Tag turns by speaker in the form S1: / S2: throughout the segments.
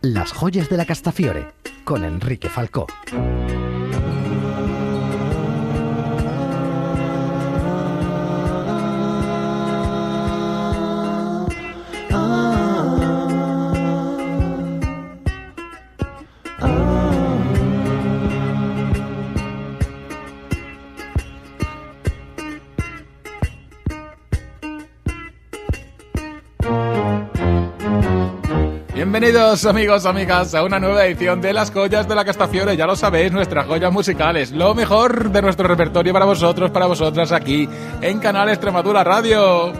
S1: Las joyas de la Castafiore con Enrique Falcó.
S2: Bienvenidos amigos, amigas, a una nueva edición de Las Joyas de la Castafiore. Ya lo sabéis, nuestras joyas musicales, lo mejor de nuestro repertorio para vosotros, para vosotras aquí en Canal Extremadura Radio.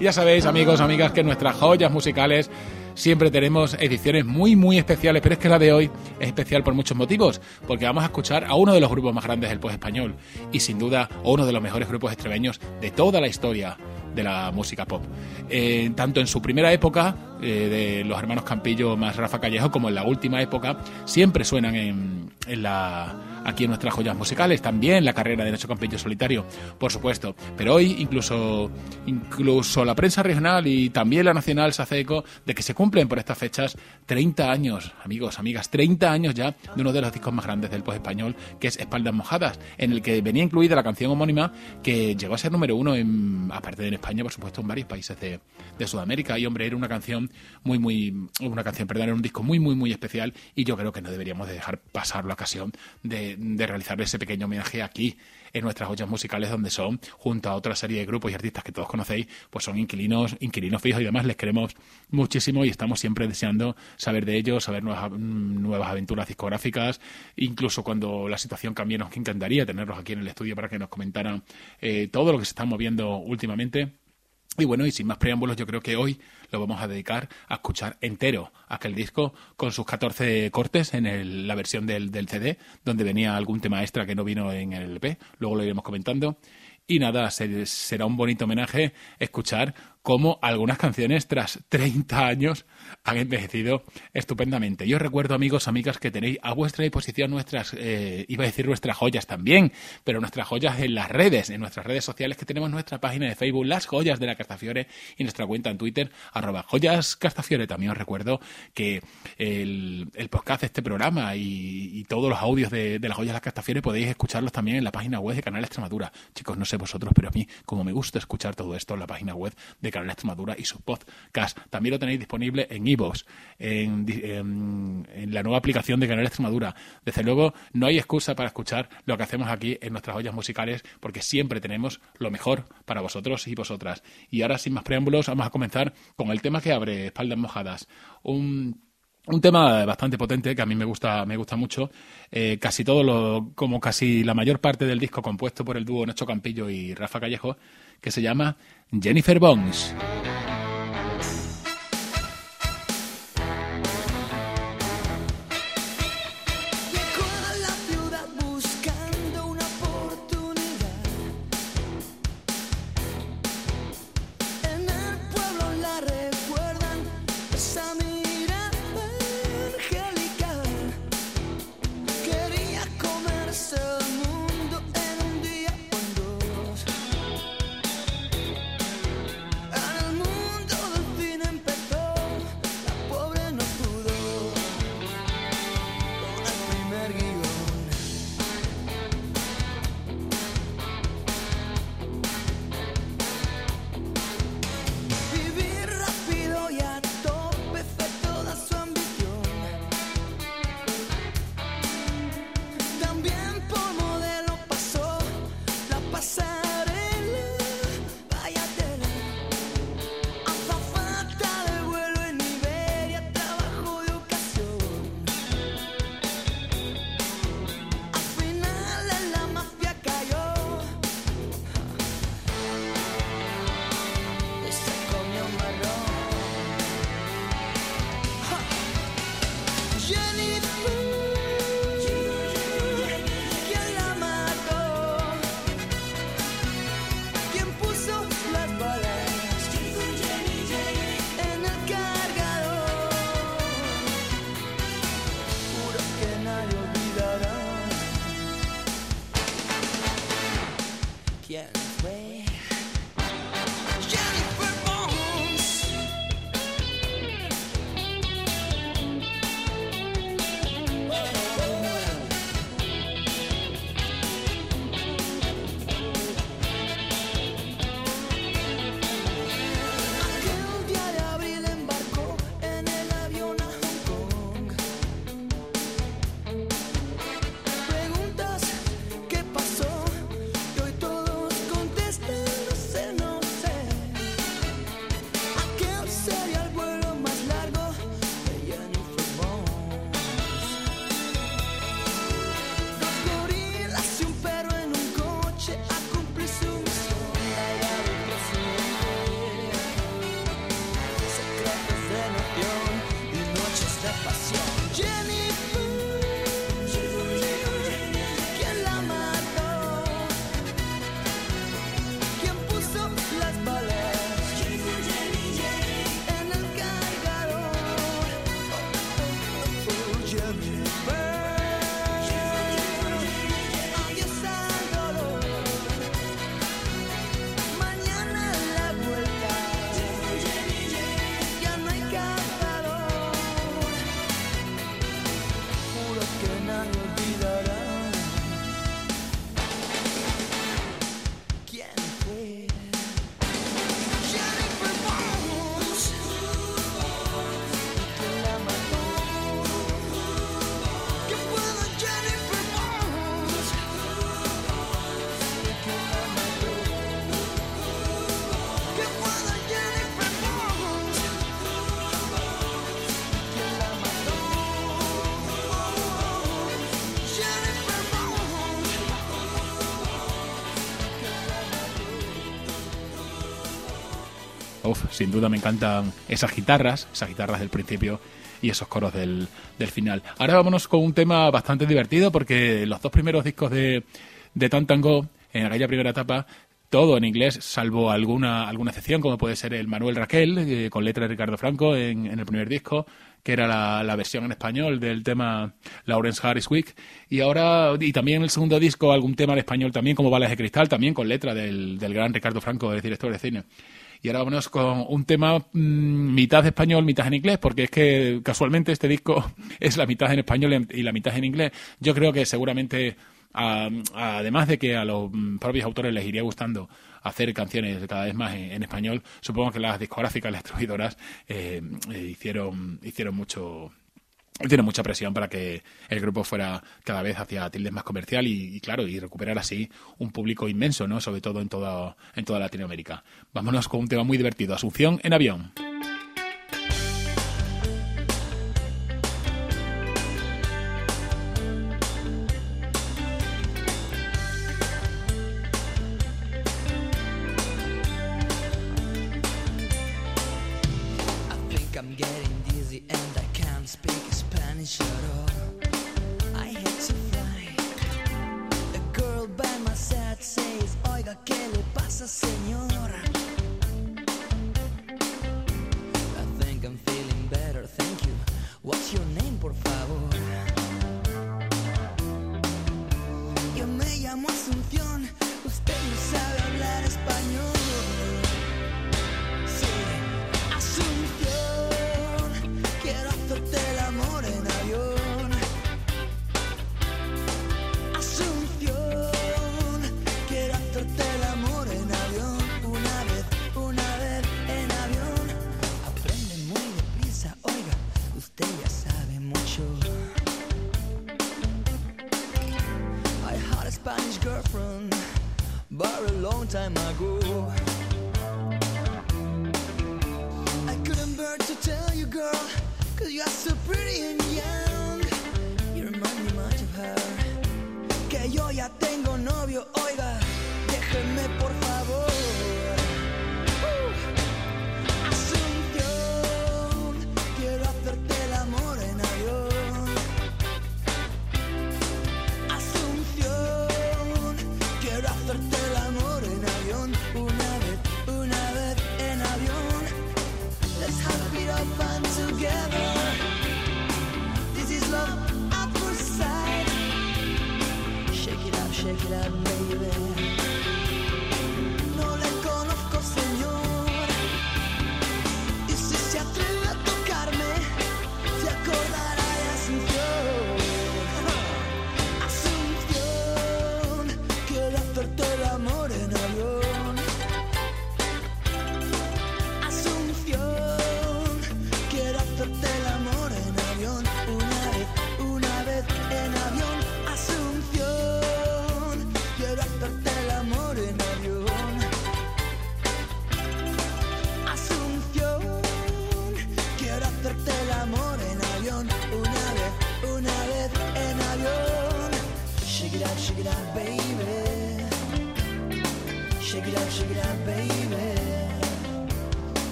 S2: Ya sabéis, amigos, amigas, que nuestras joyas musicales siempre tenemos ediciones muy, muy especiales, pero es que la de hoy es especial por muchos motivos, porque vamos a escuchar a uno de los grupos más grandes del pop español y sin duda uno de los mejores grupos extremeños de toda la historia de la música pop. Eh, tanto en su primera época, eh, de los hermanos Campillo más Rafa Callejo, como en la última época, siempre suenan en, en la aquí en nuestras joyas musicales, también la carrera de Nacho Campillo solitario, por supuesto. Pero hoy incluso, incluso la prensa regional y también la nacional se hace eco de que se cumplen por estas fechas 30 años, amigos, amigas, 30 años ya de uno de los discos más grandes del pop español, que es Espaldas Mojadas, en el que venía incluida la canción homónima que llegó a ser número uno, en, aparte de en España, por supuesto, en varios países de, de Sudamérica. Y hombre, era una canción muy, muy, una canción, perdón, era un disco muy, muy, muy especial y yo creo que no deberíamos de dejar pasar la ocasión de, de, realizar ese pequeño homenaje aquí en nuestras ollas musicales donde son, junto a otra serie de grupos y artistas que todos conocéis, pues son inquilinos, inquilinos fijos y demás, les queremos muchísimo y estamos siempre deseando saber de ellos, saber nuevas, nuevas aventuras discográficas, incluso cuando la situación cambie nos encantaría tenerlos aquí en el estudio para que nos comentaran eh, todo lo que se está moviendo últimamente. Y bueno, y sin más preámbulos, yo creo que hoy lo vamos a dedicar a escuchar entero aquel disco con sus 14 cortes en la versión del, del, CD, donde venía algún tema extra que no vino en el LP. Luego lo iremos comentando. Y nada, será un bonito homenaje escuchar cómo algunas canciones tras 30 años han envejecido estupendamente. Yo recuerdo, amigos, amigas, que tenéis a vuestra disposición nuestras, eh, iba a decir nuestras joyas también, pero nuestras joyas en las redes, en nuestras redes sociales, que tenemos nuestra página de Facebook, Las Joyas de la Castafiore, y nuestra cuenta en Twitter, arroba joyas. También os recuerdo que el, el podcast de este programa y, y, todos los audios de, de las joyas de la Castafiore podéis escucharlos también en la página web de Canal Extremadura. Chicos, no sé vosotros, pero a mí, como me gusta escuchar todo esto en la página web de Canal Extremadura y sus podcasts. También lo tenéis disponible en iVoox, en, en, en, la nueva aplicación de Canal Extremadura. Desde luego, no hay excusa para escuchar lo que hacemos aquí en nuestras ollas musicales, porque siempre tenemos lo mejor para vosotros y vosotras. Y ahora, sin más preámbulos, vamos a comenzar con el tema que abre Espaldas Mojadas. Un un tema bastante potente que a mí me gusta, me gusta mucho. Eh, casi todo lo, como casi la mayor parte del disco compuesto por el dúo Nacho Campillo y Rafa Callejo, que se llama Jennifer Bones.
S3: Sin duda me encantan esas guitarras, esas guitarras del principio y esos coros del, del final. Ahora vámonos con un tema bastante divertido porque los dos primeros discos de, de Tantango, en aquella primera etapa, todo en inglés, salvo alguna, alguna excepción, como puede ser el Manuel Raquel, eh, con letra de Ricardo Franco en, en el primer disco, que era la, la, versión en español del tema Lawrence Harris Week. Y ahora, y también el segundo disco, algún tema en español también, como Balas de Cristal, también con letra del, del gran Ricardo Franco, el director de cine. Y ahora vámonos con un tema mm, mitad español, mitad en inglés, porque es que casualmente este disco es la mitad en español y la mitad en inglés. Yo creo que seguramente, además de que a los mm, propios autores les iría gustando hacer canciones cada vez más en, español, supongo que las discográficas, las distribuidoras, eh, eh, hicieron, hicieron mucho tiene mucha presión para que el grupo fuera cada vez hacia tildes más comercial y, claro y recuperar así un público inmenso no sobre todo en toda en toda Latinoamérica. Vámonos con un tema muy divertido. Asunción en avión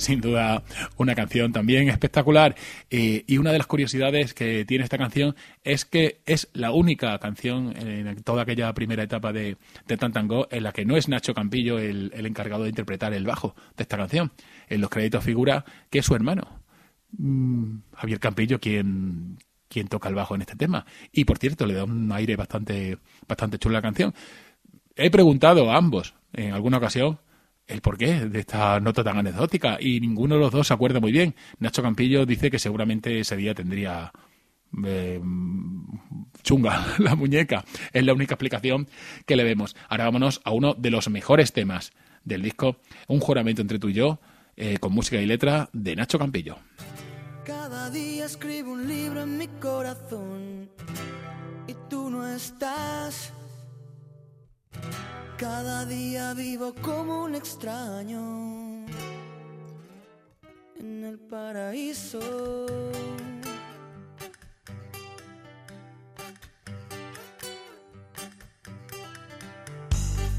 S2: sin duda una canción también espectacular. Eh, y una de las curiosidades que tiene esta canción es que es la única canción en toda aquella primera etapa de, de Tantango en la que no es Nacho Campillo el, el encargado de interpretar el bajo de esta canción. En los créditos figura que es su hermano, mm, Javier Campillo, quien, quien toca el bajo en este tema. Y por cierto, le da un aire bastante, bastante chulo la canción. He preguntado a ambos en alguna ocasión el porqué de esta nota tan anecdótica y ninguno de los dos se acuerda muy bien. Nacho Campillo dice que seguramente ese día tendría eh, chunga la muñeca. Es la única explicación que le vemos. Ahora vámonos a uno de los mejores temas del disco, Un juramento entre tú y yo, eh, con música y letra de Nacho Campillo.
S3: Cada día escribo un libro en mi corazón y tú no estás. Cada día vivo como un extraño en el paraíso.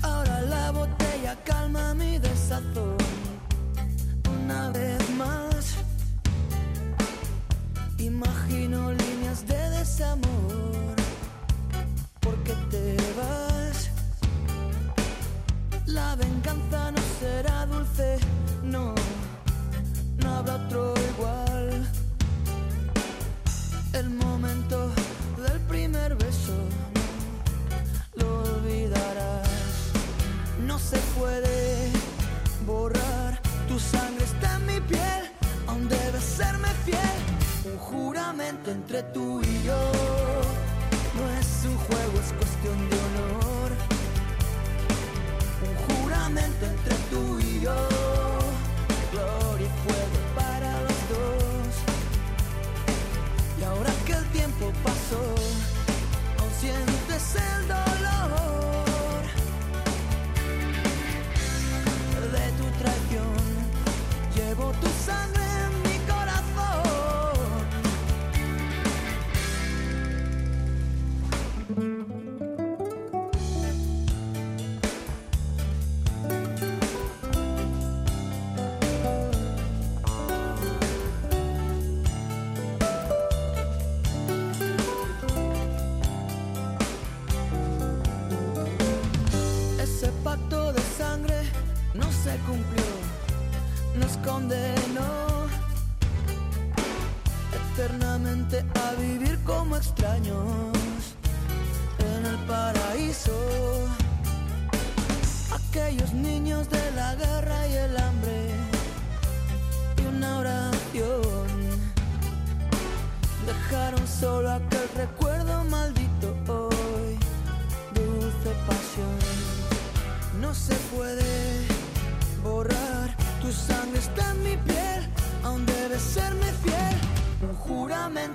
S3: Ahora la botella calma mi desazón una vez más. Imagino líneas de desamor La venganza no será dulce,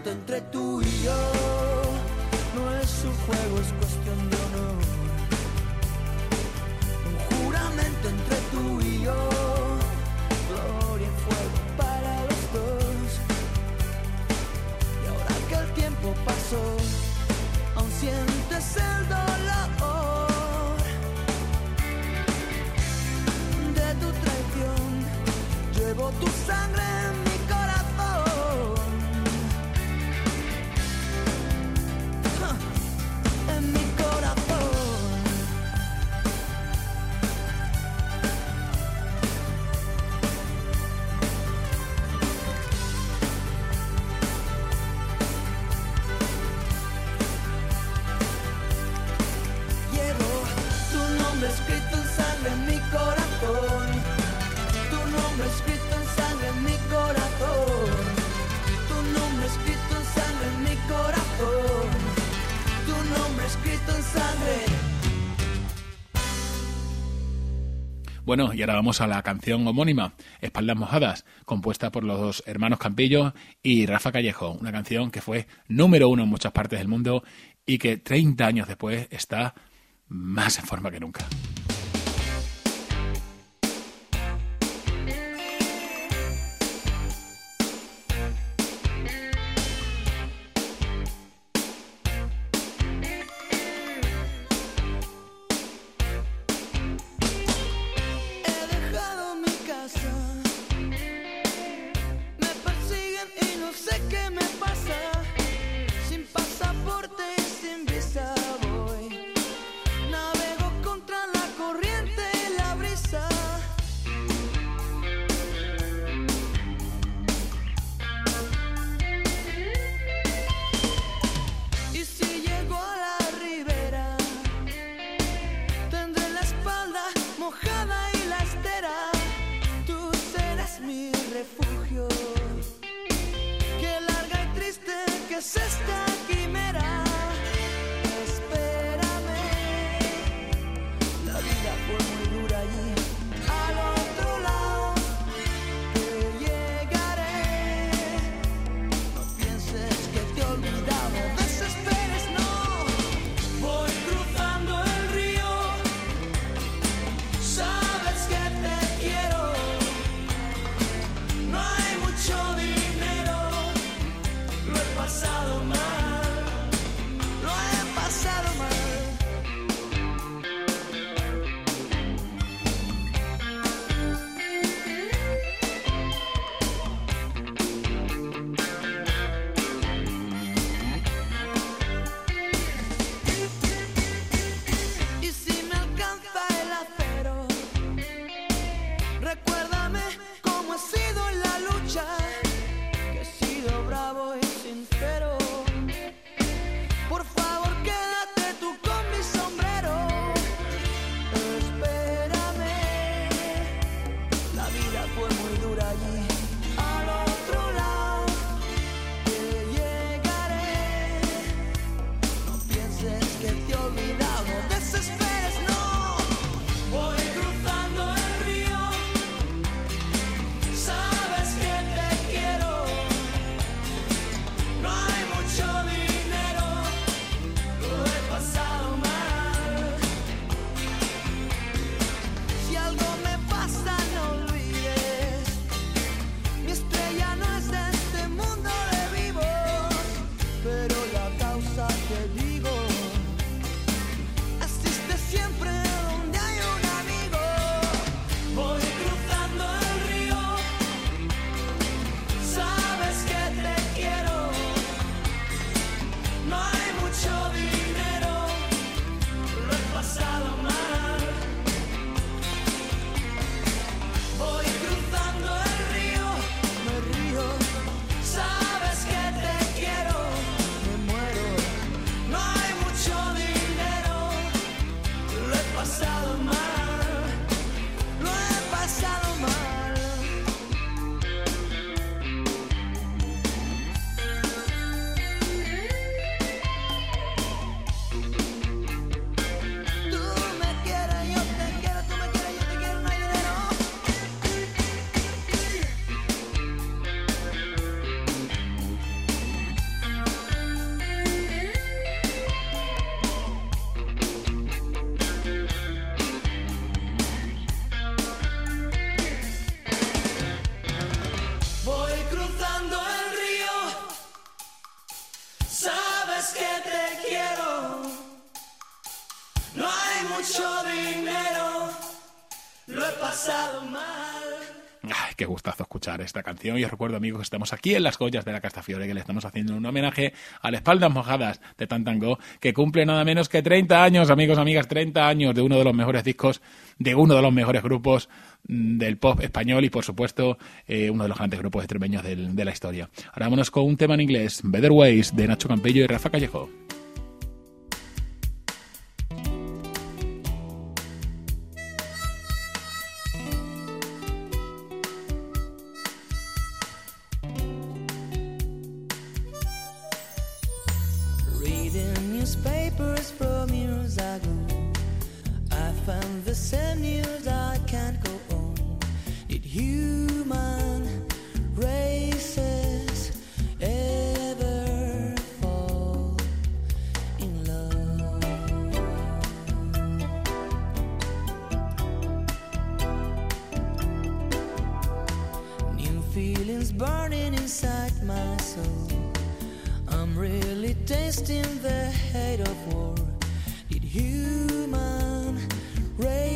S3: entre tú y yo, no es un juego, es cuestión de Bueno, y ahora vamos a la canción homónima, Espaldas Mojadas, compuesta por los dos hermanos Campillo y Rafa Callejo, una canción que fue número uno en muchas partes del mundo y que 30 años después está más en forma que nunca. Esta canción. Y os recuerdo, amigos, que estamos aquí en las joyas de la Castafiore, que le estamos haciendo un homenaje a las espaldas mojadas de Tantango, que cumple nada menos que 30 años, amigos, amigas, 30 años de uno de los mejores discos, de uno de los mejores grupos mm, del pop español y, por supuesto, eh, uno de los grandes grupos extremeños de la historia. Ahora vámonos con un tema en inglés, Better Ways, de Nacho Campello y Rafa Callejo.
S4: same news I can't
S3: go on. Did human races ever fall in love? New feelings burning inside my soul. I'm really tasting the hate of war. Did human rain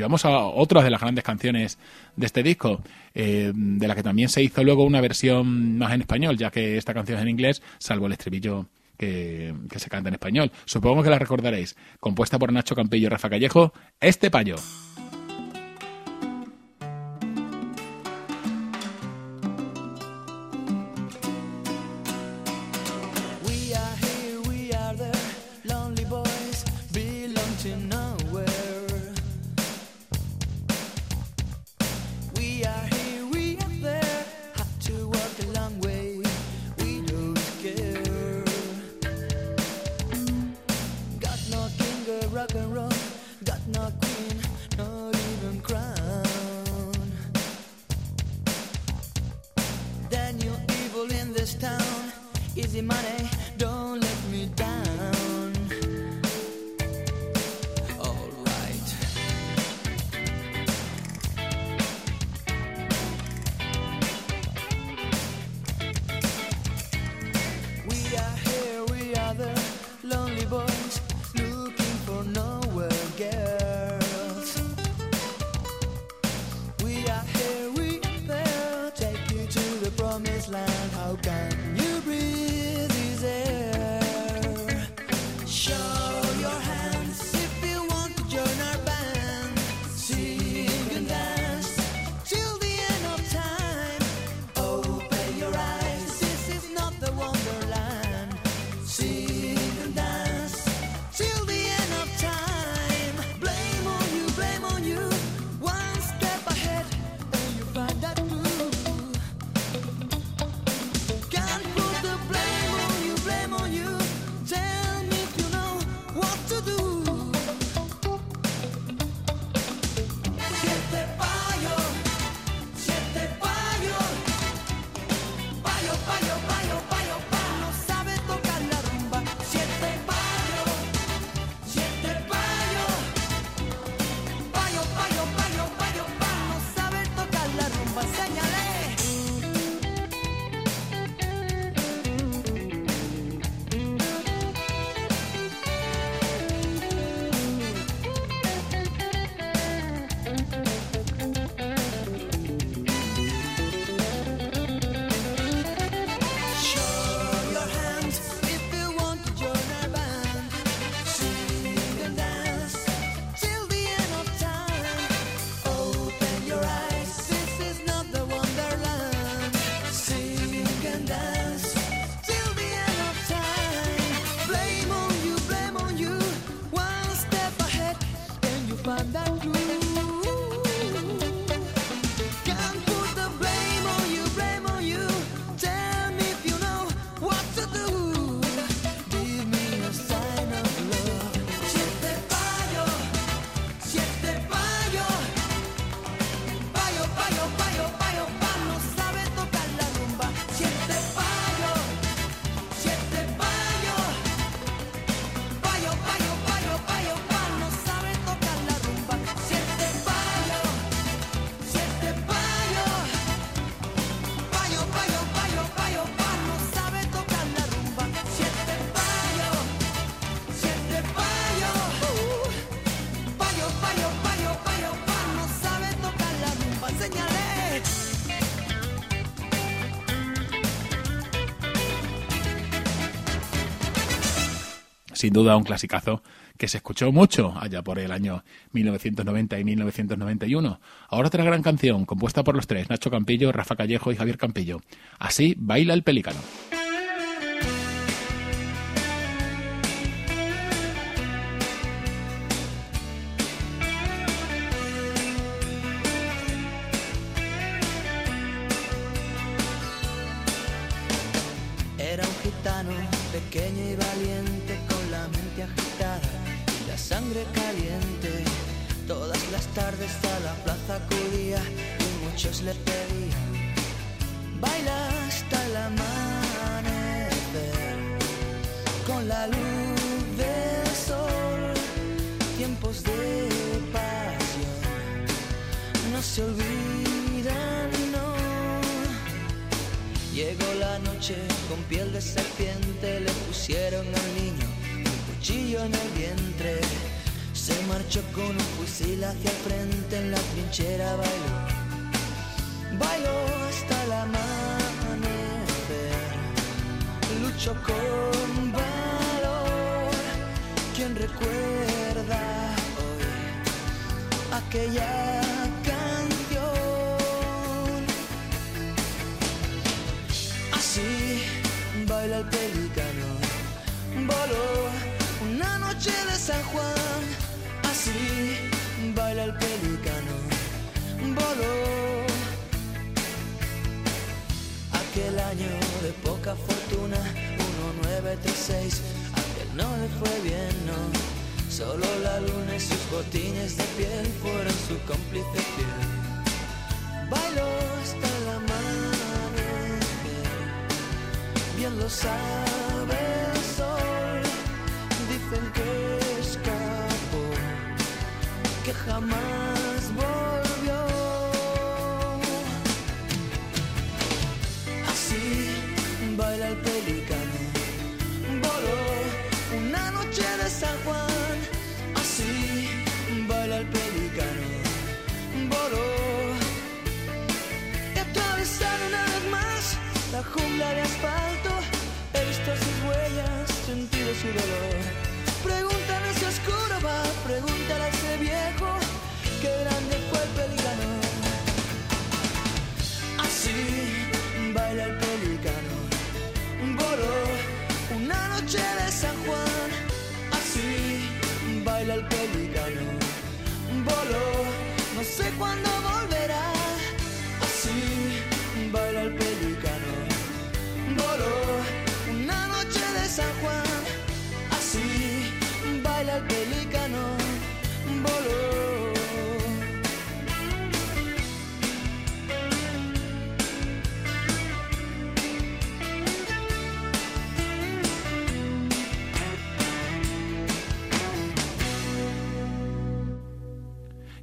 S2: Y vamos a otra de las grandes canciones de este disco, eh, de la que también se hizo luego una versión más en español, ya que esta canción es en inglés, salvo el estribillo que, que se canta en español. Supongo que la recordaréis, compuesta por Nacho Campillo y Rafa Callejo, Este Payo. Sin duda un clasicazo que se escuchó mucho allá por el año 1990 y 1991. Ahora otra gran canción compuesta por los tres, Nacho Campillo, Rafa Callejo y Javier Campillo. Así baila el pelícano.
S3: Caliente. Todas las tardes a la plaza acudía y muchos le pedían baila hasta el amanecer con la luz del sol. Tiempos de pasión no se olvidan, no. Llegó la noche con piel de serpiente, le pusieron al niño un cuchillo en el vientre. Marchó con un fusil hacia el frente, en la trinchera bailó. Bailó hasta el amanecer, luchó con valor. ¿Quién recuerda hoy aquella año de poca fortuna, 1936, aquel no le fue bien, no. Solo la luna y sus botines de piel fueron su cómplice fiel. Bailó hasta el amanecer, bien lo sabe el sol. Dicen que escapó, que jamás su dolor. Pregúntale si oscuro va, pregúntale a ese viejo, qué grande fue el pelícano. Así baila el pelícano, voló una noche de San Juan. Así baila el pelícano, voló, no sé cuándo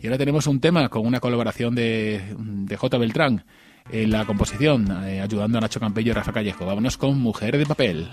S2: Ahora tenemos un tema con una colaboración de, de J. Beltrán en la composición, eh, ayudando a Nacho Campello y Rafa Callejo. Vámonos con Mujer de Papel.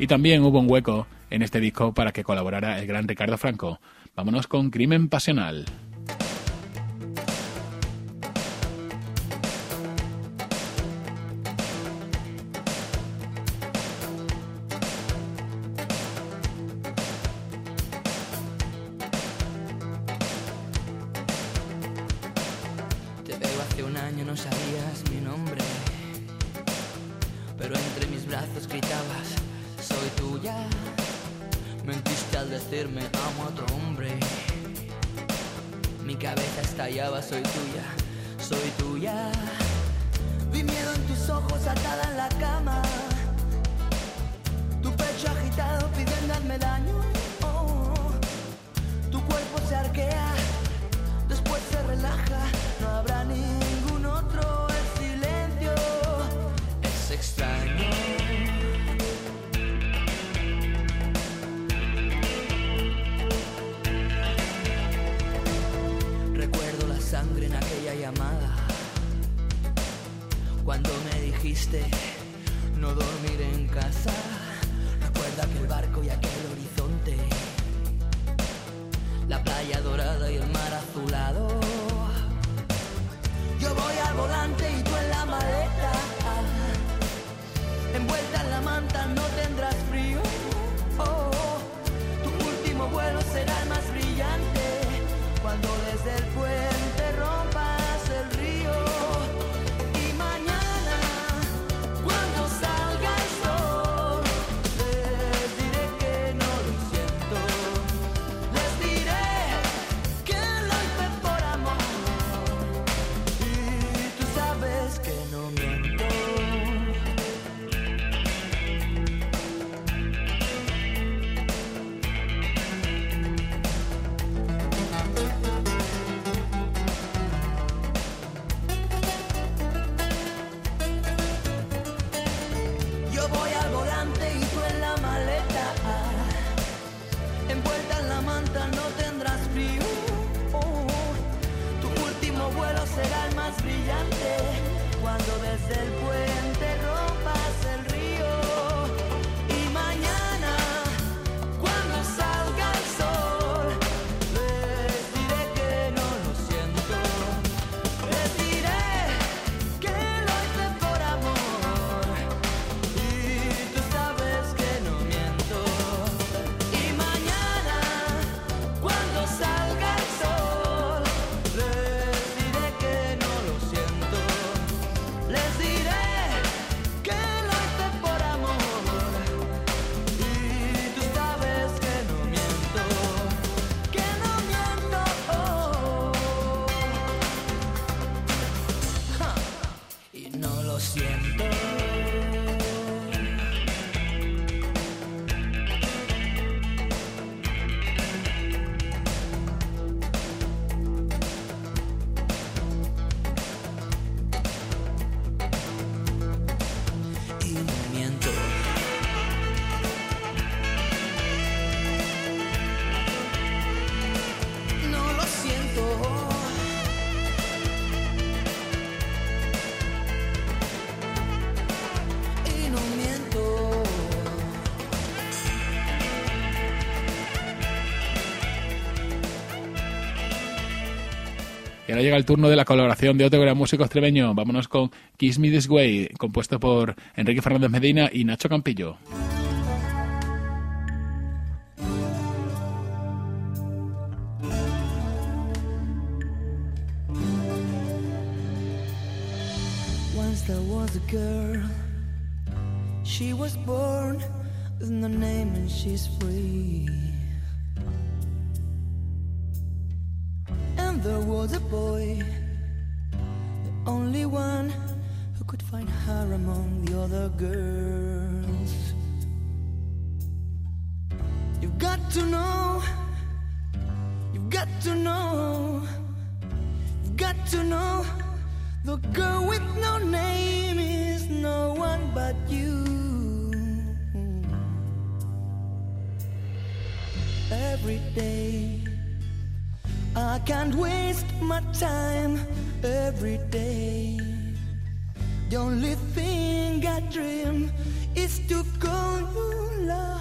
S3: Y
S2: también hubo un hueco en este disco para que colaborara el gran Ricardo Franco. Vámonos con Crimen Pasional.
S3: no dormir en casa. Recuerda aquel barco y aquel horizonte, la playa dorada y el mar azulado.
S2: Ahora llega el turno de la colaboración de otro gran músico extremeño. Vámonos con Kiss Me This Way, compuesto por Enrique Fernández Medina y Nacho Campillo.
S3: And there was a boy, the only one who could find her among the other girls. You've got to know, you've got to know, you've got to know. The girl with no name is no one but you. Every day, I can't waste my time. Every day, the only thing I dream is to call you love.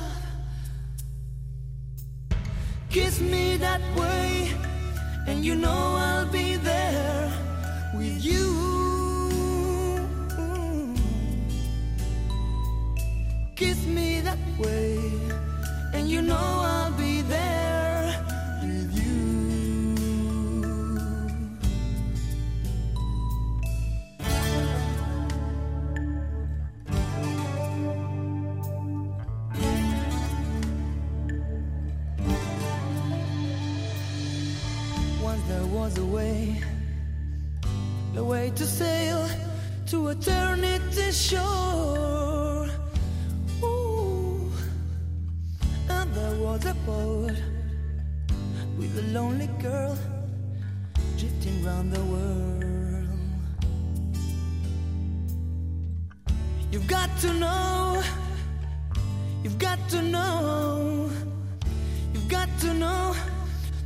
S3: Kiss me that way, and you know I'll be there with you. Kiss me that way, and you know I'll you've got to know, you've got to know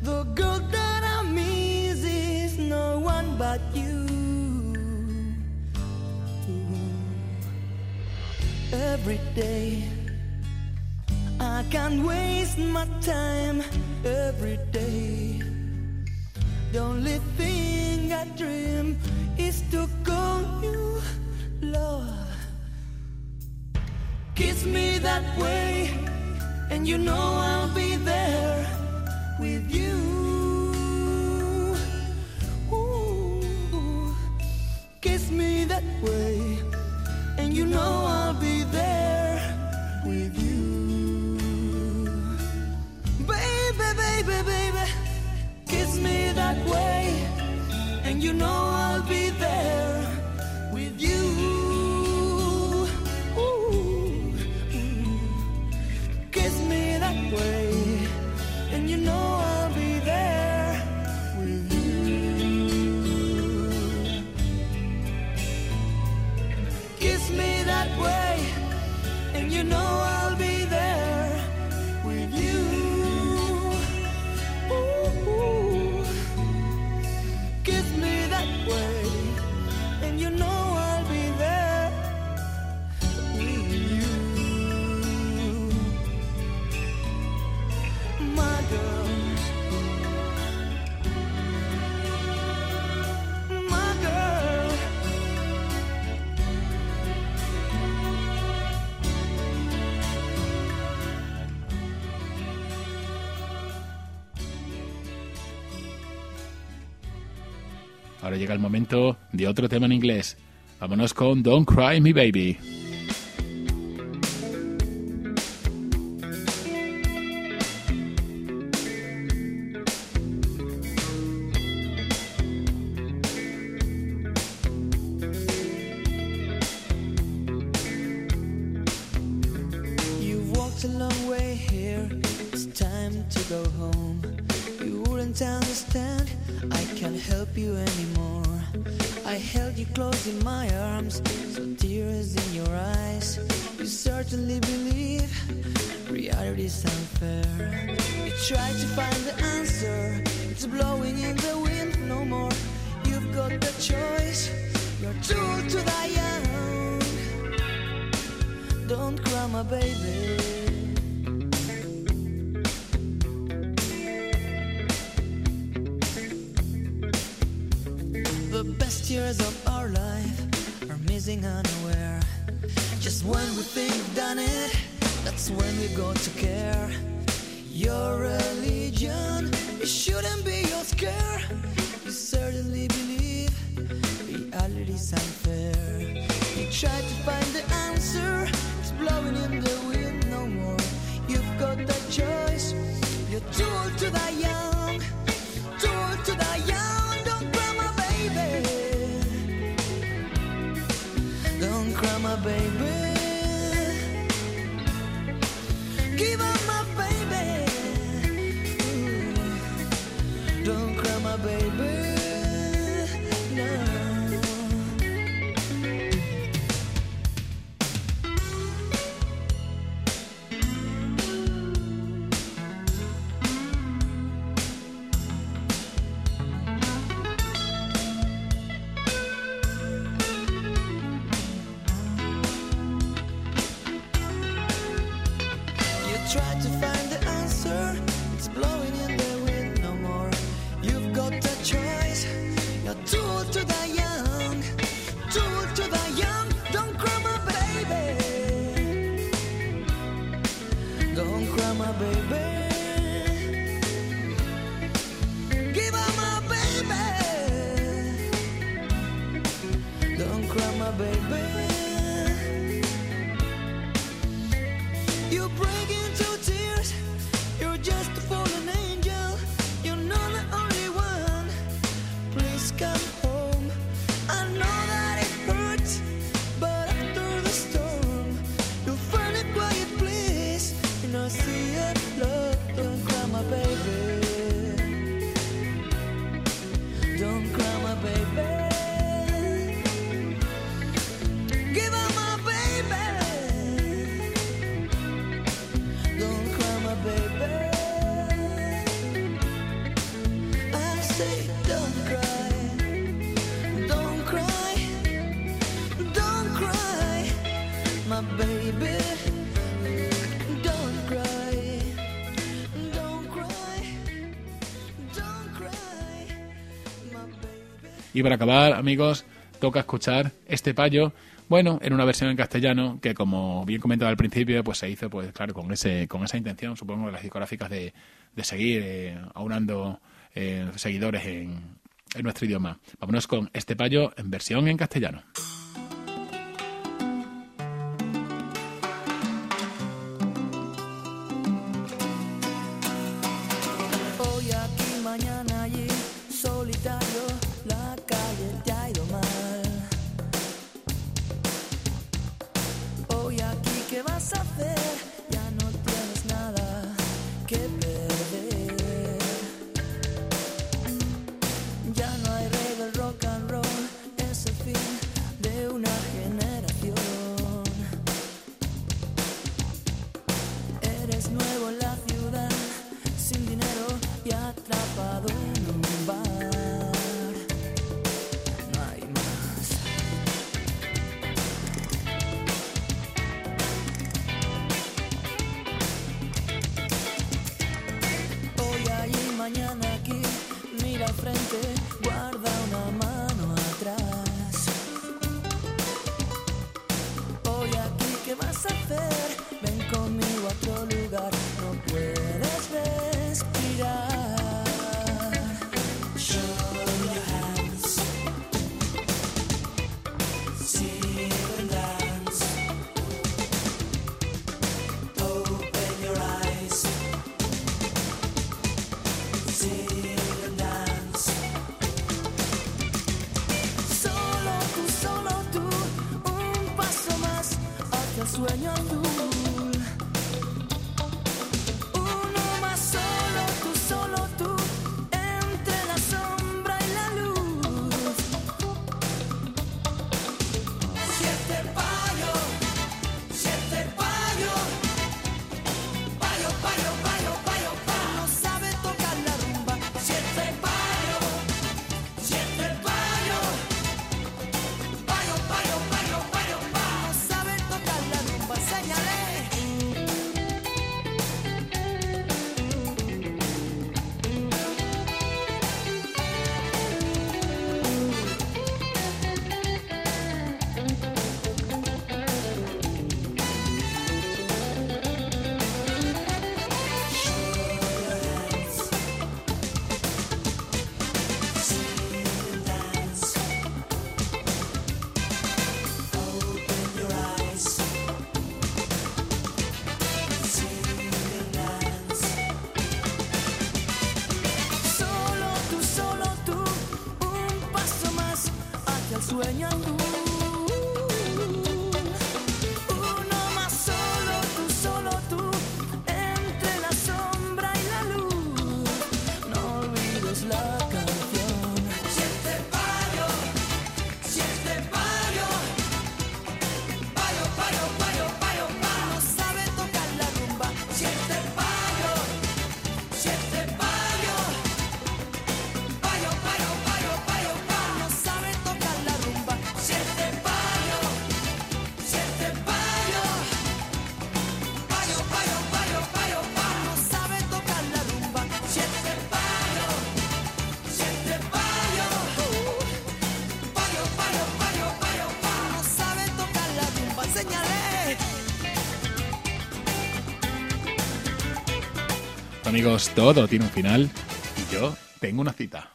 S3: the girl that I miss is no one but you. Every day, I can't waste my time. Every day, the only thing I dream is to call you love. Kiss me that way, and you know I'll be there with you. Ooh, kiss me that way, and you know I'll be there with you. Baby, baby, baby, kiss me that way, and you know I'll be there
S2: Ahora llega el momento de otro tema en inglés. Vámonos con Don't Cry Me Baby.
S3: you told to the young.
S2: Para acabar, amigos, toca escuchar este payo. Bueno, en una versión en castellano que, como bien comentaba al principio, pues se hizo, pues claro, con ese, con esa intención, supongo, de las discográficas de, de seguir eh, aunando eh, seguidores en, en nuestro idioma. Vámonos con este payo en versión en castellano.
S3: frente.
S2: Amigos, todo tiene un final y yo tengo una cita.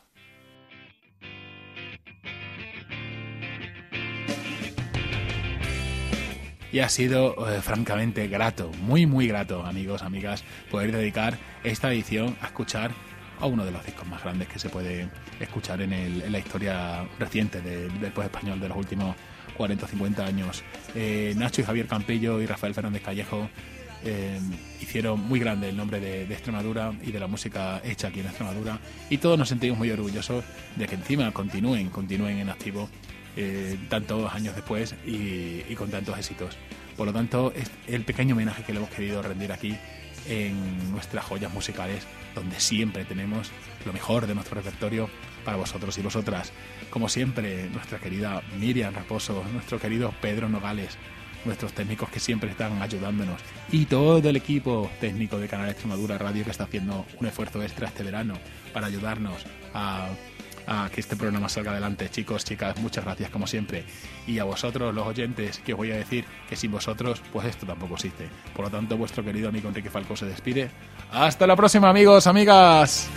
S2: Y ha sido eh, francamente grato, muy muy grato, amigos, amigas, poder dedicar esta edición a escuchar a uno de los discos más grandes que se puede escuchar en, la historia reciente de- del pop español de los últimos 40 o 50 años. Eh, Nacho y Javier Campillo y Rafael Fernández Callejo eh, hicieron muy grande el nombre de, de Extremadura y de la música hecha aquí en Extremadura y todos nos sentimos muy orgullosos de que encima continúen, continúen en activo eh, tantos años después y, y con tantos éxitos. Por lo tanto, es el pequeño homenaje que le hemos querido rendir aquí en nuestras joyas musicales, donde siempre tenemos lo mejor de nuestro repertorio para vosotros y vosotras. Como siempre, nuestra querida Miriam Raposo, nuestro querido Pedro Nogales, nuestros técnicos que siempre están ayudándonos y todo el equipo técnico de Canal Extremadura Radio que está haciendo un esfuerzo extra este verano para ayudarnos a, que este programa salga adelante. Chicos, chicas, muchas gracias como siempre. Y a vosotros, los oyentes, que os voy a decir que sin vosotros, pues esto tampoco existe. Por lo tanto, vuestro querido amigo Enrique Falcó se despide. Hasta la próxima, amigos, amigas.